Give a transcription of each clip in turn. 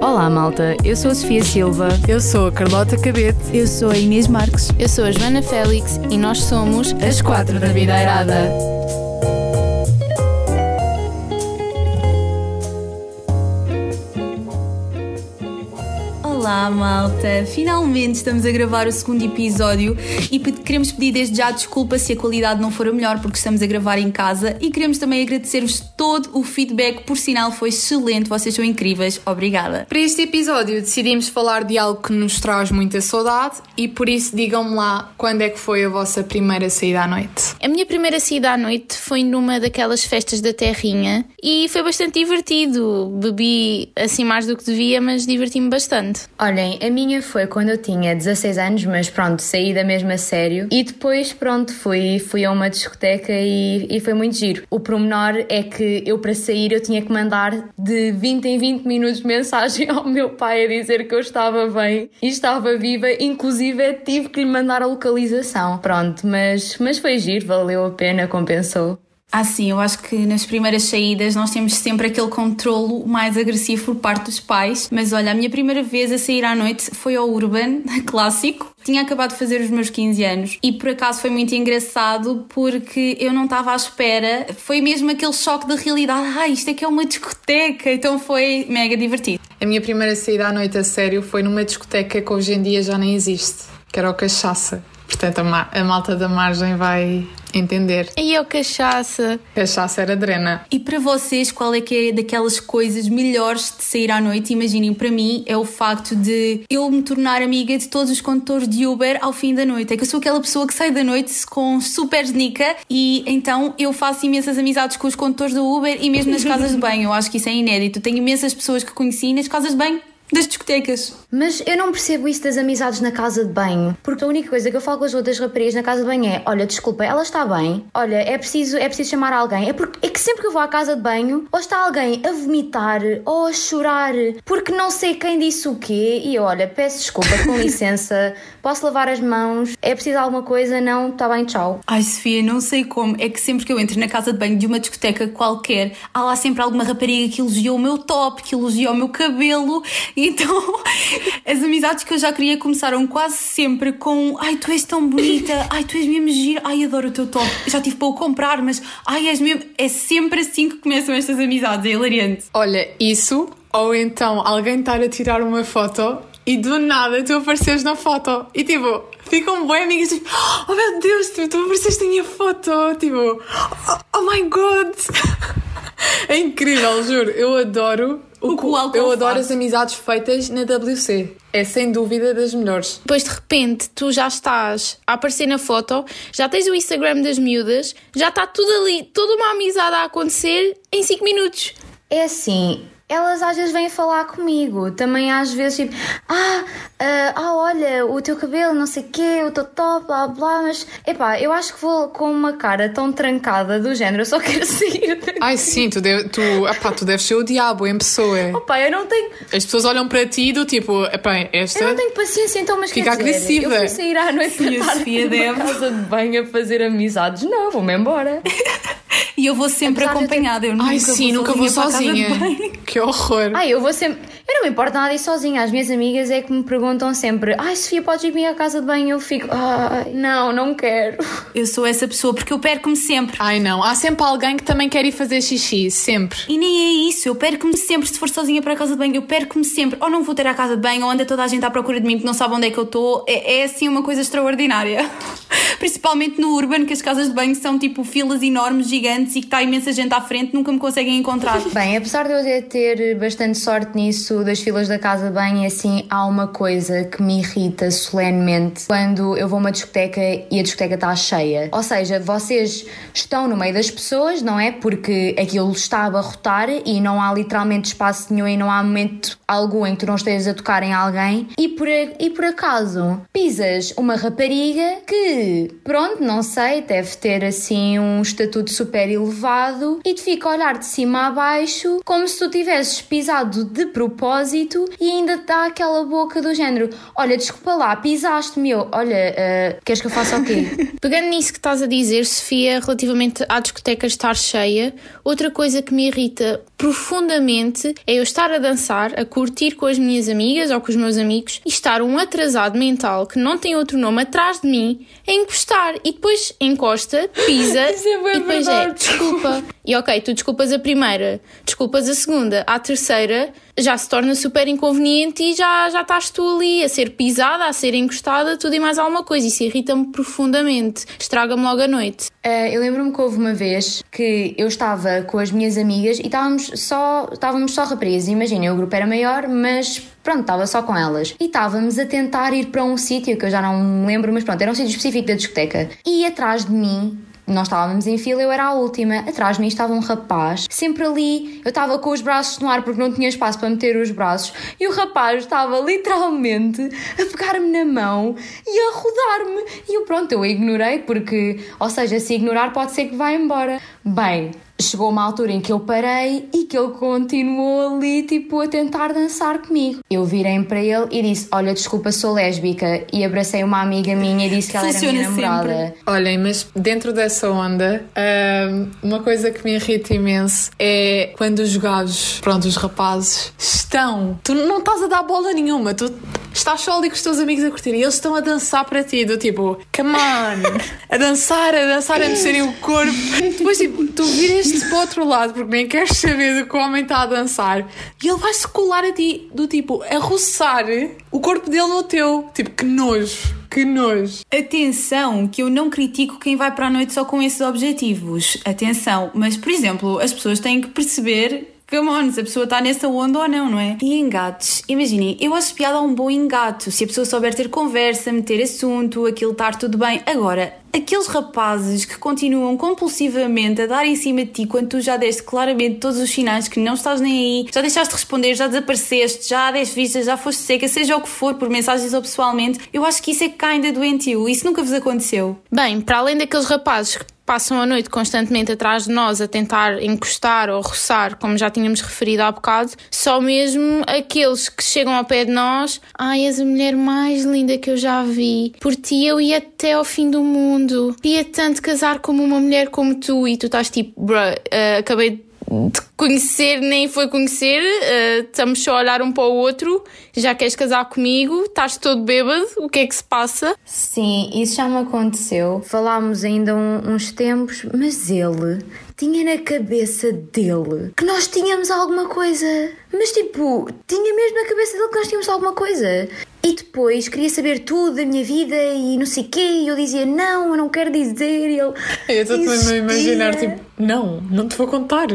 Olá, malta. Eu sou a Sofia Silva. Eu sou a Carlota Cabete. Eu sou a Inês Marques. Eu sou a Joana Félix e nós somos as Quatro da Videirada. Olá, malta! Finalmente estamos a gravar o segundo episódio e queremos pedir desde já desculpa se a qualidade não for a melhor, porque estamos a gravar em casa e queremos também agradecer-vos todo o feedback, por sinal foi excelente, vocês são incríveis, obrigada. Para este episódio decidimos falar de algo que nos traz muita saudade e por isso digam-me lá quando é que foi a vossa primeira saída à noite. A minha primeira saída à noite foi numa daquelas festas da terrinha e foi bastante divertido. Bebi assim mais do que devia, mas diverti-me bastante. Olhem, a minha foi quando eu tinha 16 anos, mas pronto, saí da mesma sério. E depois, pronto, fui, fui a uma discoteca e, e foi muito giro. O promenor é que eu, para sair, eu tinha que mandar de 20 em 20 minutos mensagem ao meu pai a dizer que eu estava bem e estava viva. Inclusive, tive que lhe mandar a localização. Pronto, mas, mas foi giro, valeu a pena, compensou. Ah, sim, eu acho que nas primeiras saídas nós temos sempre aquele controlo mais agressivo por parte dos pais. Mas olha, a minha primeira vez a sair à noite foi ao Urban, clássico. Tinha acabado de fazer os meus 15 anos e por acaso foi muito engraçado porque eu não estava à espera. Foi mesmo aquele choque da realidade. Ah, isto é que é uma discoteca. Então foi mega divertido. A minha primeira saída à noite a sério foi numa discoteca que hoje em dia já nem existe, que era o Cachaça. Portanto, a, ma a malta da margem vai entender. E eu cachaça. Cachaça era drena. E para vocês, qual é que é daquelas coisas melhores de sair à noite? Imaginem, para mim é o facto de eu me tornar amiga de todos os condutores de Uber ao fim da noite. É que eu sou aquela pessoa que sai da noite com super nica e então eu faço imensas amizades com os condutores do Uber e mesmo nas casas de banho. Eu acho que isso é inédito. Tenho imensas pessoas que conheci nas casas de banho das discotecas. Mas eu não percebo isso das amizades na casa de banho, porque a única coisa que eu falo com as outras raparigas na casa de banho é: olha, desculpa, ela está bem, olha, é preciso, é preciso chamar alguém. É, porque, é que sempre que eu vou à casa de banho, ou está alguém a vomitar ou a chorar, porque não sei quem disse o quê, e olha, peço desculpa, com licença, posso lavar as mãos, é preciso alguma coisa? Não, está bem, tchau. Ai, Sofia, não sei como, é que sempre que eu entro na casa de banho de uma discoteca qualquer, há lá sempre alguma rapariga que elogiou o meu top, que elogiou o meu cabelo. Então, as amizades que eu já queria começaram quase sempre com ai, tu és tão bonita, ai, tu és mesmo gira, ai, adoro o teu top. Já tive para o comprar, mas ai, és mesmo. É sempre assim que começam estas amizades, é hilariante. Olha, isso, ou então alguém estar a tirar uma foto e do nada tu apareces na foto e tipo, ficam bem amigas tipo, oh meu Deus, tu, tu apareceste na minha foto, tipo, oh, oh my god. É incrível, juro. Eu adoro o, o Eu adoro faz. as amizades feitas na WC. É sem dúvida das melhores. Depois de repente tu já estás a aparecer na foto, já tens o Instagram das miúdas, já está tudo ali, toda uma amizade a acontecer em 5 minutos. É assim, elas às vezes vêm falar comigo. Também às vezes tipo, ah, uh, ah olha, o teu cabelo, não sei o quê, o teu top, blá blá, mas epá, eu acho que vou com uma cara tão trancada do género, eu só quero sair daqui. Ai sim, tu, deve, tu, epá, tu deves ser o diabo em pessoa. Opa, eu não tenho. As pessoas olham para ti do tipo, epá, esta. Eu não tenho paciência, então, mas Fica quer agressiva. Dizer, eu fui sair à noite sim, para Sofia deve. casa de banho a fazer amizades. Não, vou-me embora. E eu vou sempre Apesar acompanhada. Eu nunca Ai, sim, vou nunca vou sozinha. Que horror. Ai, eu vou sempre. Eu não me importo nada ir sozinha. As minhas amigas é que me perguntam sempre: Ai, Sofia, podes ir comigo à casa de banho? Eu fico: Ai, não, não quero. Eu sou essa pessoa porque eu perco-me sempre. Ai, não. Há sempre alguém que também quer ir fazer xixi. Sempre. E nem é isso. Eu perco-me sempre. Se for sozinha para a casa de banho, eu perco-me sempre. Ou não vou ter a casa de banho, ou anda toda a gente à procura de mim que não sabe onde é que eu estou. É, é assim uma coisa extraordinária. Principalmente no Urban, que as casas de banho são tipo filas enormes, gigantes e que está imensa gente à frente, nunca me conseguem encontrar. Bem, apesar de eu ter bastante sorte nisso das filas da casa de banho, assim, há uma coisa que me irrita solenemente quando eu vou a uma discoteca e a discoteca está cheia. Ou seja, vocês estão no meio das pessoas, não é? Porque aquilo está a abarrotar e não há literalmente espaço nenhum e não há momento algum em que tu não estejas a tocar em alguém e por, e por acaso pisas uma rapariga que, pronto, não sei, deve ter assim um estatuto super elevado e te fica a olhar de cima a baixo como se tu tivesses pisado de propósito e ainda dá aquela boca do género: Olha, desculpa lá, pisaste meu, olha, uh, queres que eu faça o quê? Pegando nisso que estás a dizer, Sofia, relativamente à discoteca estar cheia, outra coisa que me irrita profundamente é eu estar a dançar, a curtir com as minhas amigas ou com os meus amigos e estar um atrasado mental que não tem outro nome atrás de mim a encostar e depois encosta, pisa é e depois é desculpa. E ok, tu desculpas a primeira, desculpas a segunda, a terceira já se torna super inconveniente e já, já estás tu ali a ser pisada, a ser encostada, tudo e mais alguma coisa. Isso irrita-me profundamente, estraga-me logo a noite. Uh, eu lembro-me que houve uma vez que eu estava com as minhas amigas e estávamos só, estávamos só rapazes. Imaginem, o grupo era maior, mas pronto, estava só com elas. E estávamos a tentar ir para um sítio que eu já não me lembro, mas pronto, era um sítio específico da discoteca. E atrás de mim nós estávamos em fila, eu era a última. Atrás de mim estava um rapaz, sempre ali. Eu estava com os braços no ar porque não tinha espaço para meter os braços. E o rapaz estava literalmente a pegar-me na mão e a rodar-me. E eu, pronto, eu ignorei porque, ou seja, se ignorar pode ser que vá embora. Bem, chegou uma altura em que eu parei e que ele continuou ali, tipo, a tentar dançar comigo. Eu virei para ele e disse: Olha, desculpa, sou lésbica. E abracei uma amiga minha e disse que ela Funciona era minha namorada. sempre. Olhem, mas dentro dessa onda, hum, uma coisa que me irrita imenso é quando os gajos, pronto, os rapazes, estão. Tu não estás a dar bola nenhuma, tu estás só ali com os teus amigos a curtir e eles estão a dançar para ti, do tipo, come on, a dançar, a dançar, a mexerem o corpo. Depois, tipo, tu viras-te para o outro lado porque nem queres saber do que o homem está a dançar e ele vai-se colar a ti, do tipo, a roçar o corpo dele no teu. Tipo, que nojo, que nojo. Atenção, que eu não critico quem vai para a noite só com esses objetivos. Atenção, mas por exemplo, as pessoas têm que perceber. Come on, se a pessoa está nessa onda ou não, não é? E engates, imaginem, eu acho piada a um bom engato. Se a pessoa souber ter conversa, meter assunto, aquilo estar tudo bem. Agora, aqueles rapazes que continuam compulsivamente a dar em cima de ti quando tu já deste claramente todos os sinais que não estás nem aí, já deixaste de responder, já desapareceste, já deste vistas, já foste seca, seja o que for, por mensagens ou pessoalmente, eu acho que isso é ainda doentio. Isso nunca vos aconteceu. Bem, para além daqueles rapazes que passam a noite constantemente atrás de nós a tentar encostar ou roçar, como já tínhamos referido há bocado, só mesmo aqueles que chegam ao pé de nós, ai, és a mulher mais linda que eu já vi, por ti eu ia até ao fim do mundo, ia tanto casar como uma mulher como tu, e tu estás tipo, bruh, uh, acabei de de conhecer nem foi conhecer, uh, estamos só a olhar um para o outro, já queres casar comigo, estás todo bêbado, o que é que se passa? Sim, isso já me aconteceu. Falámos ainda um- uns tempos, mas ele tinha na cabeça dele que nós tínhamos alguma coisa. Mas tipo, tinha mesmo na cabeça dele que nós tínhamos alguma coisa. E depois queria saber tudo da minha vida e não sei o quê, e eu dizia não, eu não quero dizer. E ele. Eu mesmo a imaginar, tipo, não, não te vou contar.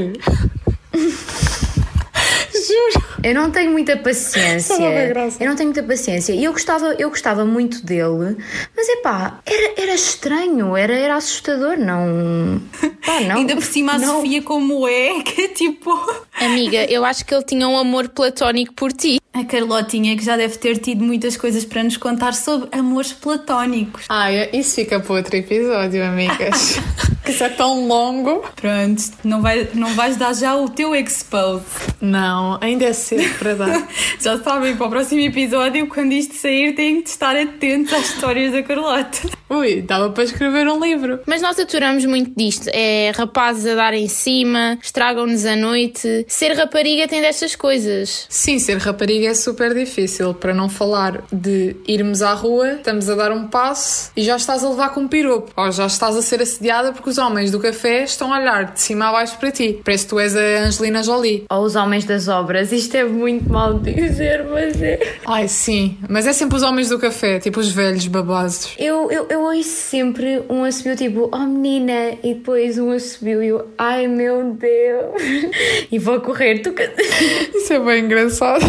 Juro. Eu não tenho muita paciência. Graça. Eu não tenho muita paciência. E eu gostava, eu gostava muito dele, mas é pá, era, era estranho, era, era assustador, não. Pá, não. Ainda por cima a não. Sofia como é, que é tipo... Amiga, eu acho que ele tinha um amor platónico por ti. A Carlotinha que já deve ter tido muitas coisas para nos contar sobre amores platónicos. Ai, isso fica para outro episódio, amigas. que isso é tão longo. Pronto, não, vai, não vais dar já o teu expose. Não, ainda é cedo para dar. Já sabem, para o próximo episódio, quando isto sair, têm de estar atentos às histórias da Carlota. Ui, dava para escrever um livro. Mas nós aturamos muito disto. É rapazes a dar em cima, estragam-nos a noite. Ser rapariga tem destas coisas. Sim, ser rapariga é super difícil, para não falar de irmos à rua, estamos a dar um passo e já estás a levar com um piropo, ou já estás a ser assediada porque os homens do café estão a olhar de cima a baixo para ti. Parece que tu és a Angelina Jolie. Ou os homens das obras, isto é muito mal de dizer, mas é. Ai, sim, mas é sempre os homens do café, tipo os velhos babados. Eu, eu, eu ouço sempre um assobio tipo, oh menina, e depois um assobio e eu, ai meu Deus, e vou correr, tu Isso é bem engraçado.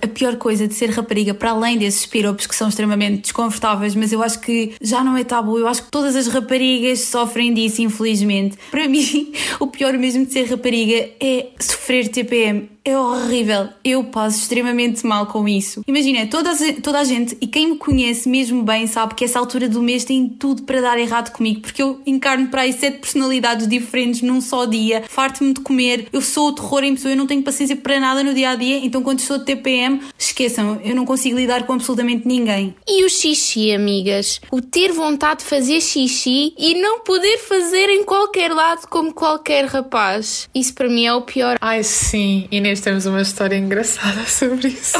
A pior coisa de ser rapariga, para além desses piropos que são extremamente desconfortáveis, mas eu acho que já não é tabu, eu acho que todas as raparigas sofrem disso, infelizmente. Para mim, o pior mesmo de ser rapariga é sofrer TPM. É horrível. Eu passo extremamente mal com isso. Imagina, toda, a- toda a gente e quem me conhece mesmo bem sabe que essa altura do mês tem tudo para dar errado comigo, porque eu encarno para aí sete personalidades diferentes num só dia, farto-me de comer, eu sou o terror em pessoa, eu não tenho paciência para nada no dia a dia, então quando estou de TPM, esqueçam, eu não consigo lidar com absolutamente ninguém. E o xixi, amigas? O ter vontade de fazer xixi e não poder fazer em qualquer lado como qualquer rapaz. Isso para mim é o pior. Ai, sim, Inês, temos uma história engraçada sobre isso.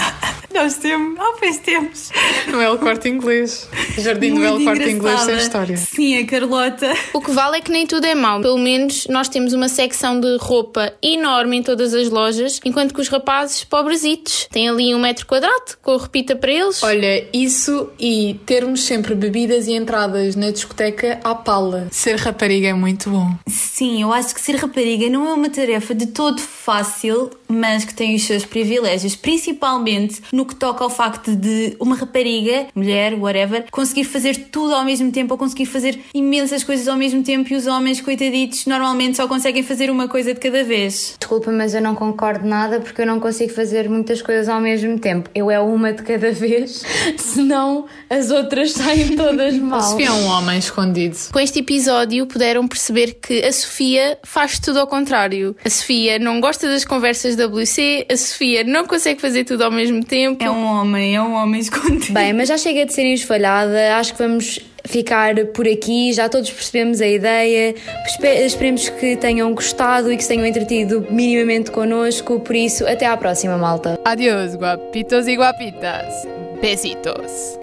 Nós temos, ah, pois temos. No El Corte Inglês. Jardim do El Muito Corte Inglês tem história. Sim, a Carlota. O que vale é que nem tudo é mau. Pelo menos nós temos uma secção de roupa enorme em todas as lojas, enquanto que os rapazes, pobrezitos, têm ali um metro quadrado com a repita para eles. Olha, isso e termos sempre bebidas e entradas na discoteca à pala. Ser rapariga é muito bom. Sim, eu acho que ser rapariga não é uma tarefa de todo fácil, mas que tem os seus privilégios, principalmente no que toca ao facto de uma rapariga, mulher, whatever, conseguir fazer tudo ao mesmo tempo ou conseguir fazer imensas coisas ao mesmo tempo e os homens, coitaditos, normalmente só conseguem fazer uma coisa de cada vez. Desculpa, mas eu não concordo nada porque eu não consigo fazer muitas coisas ao mesmo tempo. Eu é uma de cada vez, senão as outras saem todas mal. A Sofia é um homem escondido. Com este episódio puderam perceber que a Sofia faz tudo ao contrário. A Sofia não gosta das conversas WC, a Sofia não consegue fazer tudo ao mesmo tempo. É um homem, é um homem escondido. Bem, mas já chega de ser esfolhada, acho que vamos ficar por aqui, já todos percebemos a ideia, Espe- esperemos que tenham gostado e que se tenham entretido minimamente connosco, por isso, até à próxima, malta. Adiós, guapitos e guapitas. Besitos.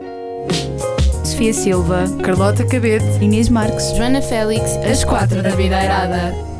Sofia Silva, Carlota Cabete. Inês Marques, Joana Félix, as quatro da Videirada.